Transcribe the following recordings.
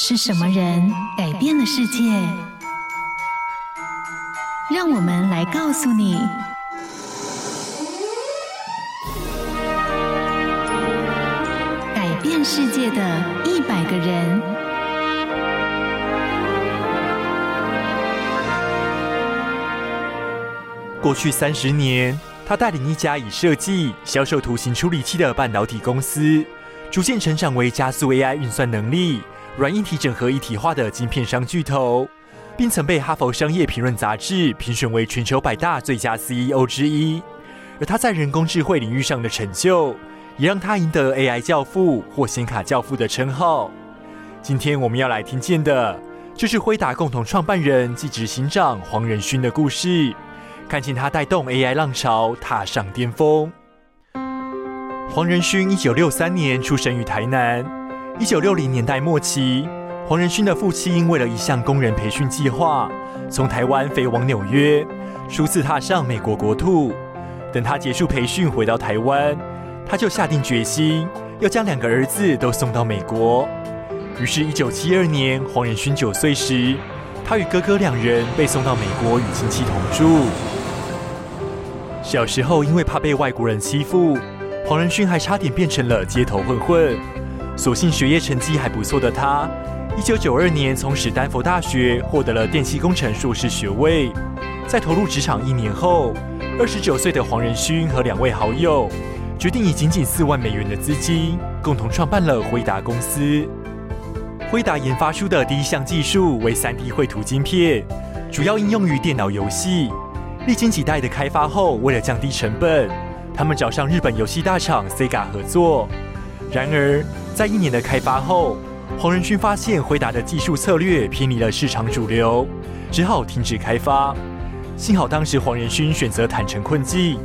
是什么人改变了世界？让我们来告诉你：改变世界的一百个人。过去三十年，他带领一家以设计、销售图形处理器的半导体公司，逐渐成长为加速 AI 运算能力。软硬体整合一体化的晶片商巨头，并曾被《哈佛商业评论》杂志评选为全球百大最佳 CEO 之一。而他在人工智慧领域上的成就，也让他赢得 AI 教父或显卡教父的称号。今天我们要来听见的，就是辉达共同创办人暨执行长黄仁勋的故事，看见他带动 AI 浪潮踏上巅峰。黄仁勋一九六三年出生于台南。一九六零年代末期，黄仁勋的父亲为了一项工人培训计划，从台湾飞往纽约，初次踏上美国国土。等他结束培训回到台湾，他就下定决心要将两个儿子都送到美国。于是，一九七二年，黄仁勋九岁时，他与哥哥两人被送到美国与亲戚同住。小时候，因为怕被外国人欺负，黄仁勋还差点变成了街头混混。所幸学业成绩还不错的他，一九九二年从史丹佛大学获得了电气工程硕士学位。在投入职场一年后，二十九岁的黄仁勋和两位好友决定以仅仅四万美元的资金，共同创办了辉达公司。辉达研发出的第一项技术为三 D 绘图晶片，主要应用于电脑游戏。历经几代的开发后，为了降低成本，他们找上日本游戏大厂 Sega 合作。然而，在一年的开发后，黄仁勋发现辉达的技术策略偏离了市场主流，只好停止开发。幸好当时黄仁勋选择坦诚困境，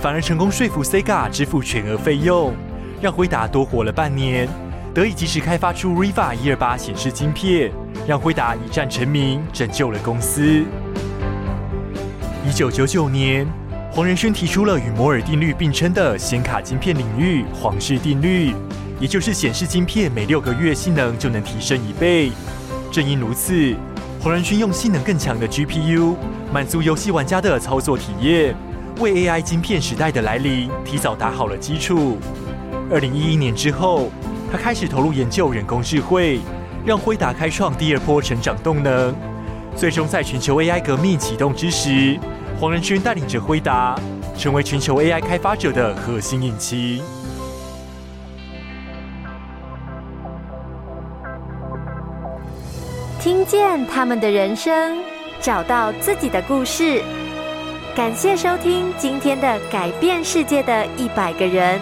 反而成功说服 Sega 支付全额费用，让辉达多活了半年，得以及时开发出 Riva 一二八显示晶片，让辉达一战成名，拯救了公司。一九九九年，黄仁勋提出了与摩尔定律并称的显卡晶片领域黄氏定律。也就是显示晶片每六个月性能就能提升一倍。正因如此，黄仁勋用性能更强的 GPU 满足游戏玩家的操作体验，为 AI 晶片时代的来临提早打好了基础。二零一一年之后，他开始投入研究人工智慧，让辉达开创第二波成长动能。最终在全球 AI 革命启动之时，黄仁勋带领着辉达成为全球 AI 开发者的核心引擎。听见他们的人生，找到自己的故事。感谢收听今天的改变世界的一百个人。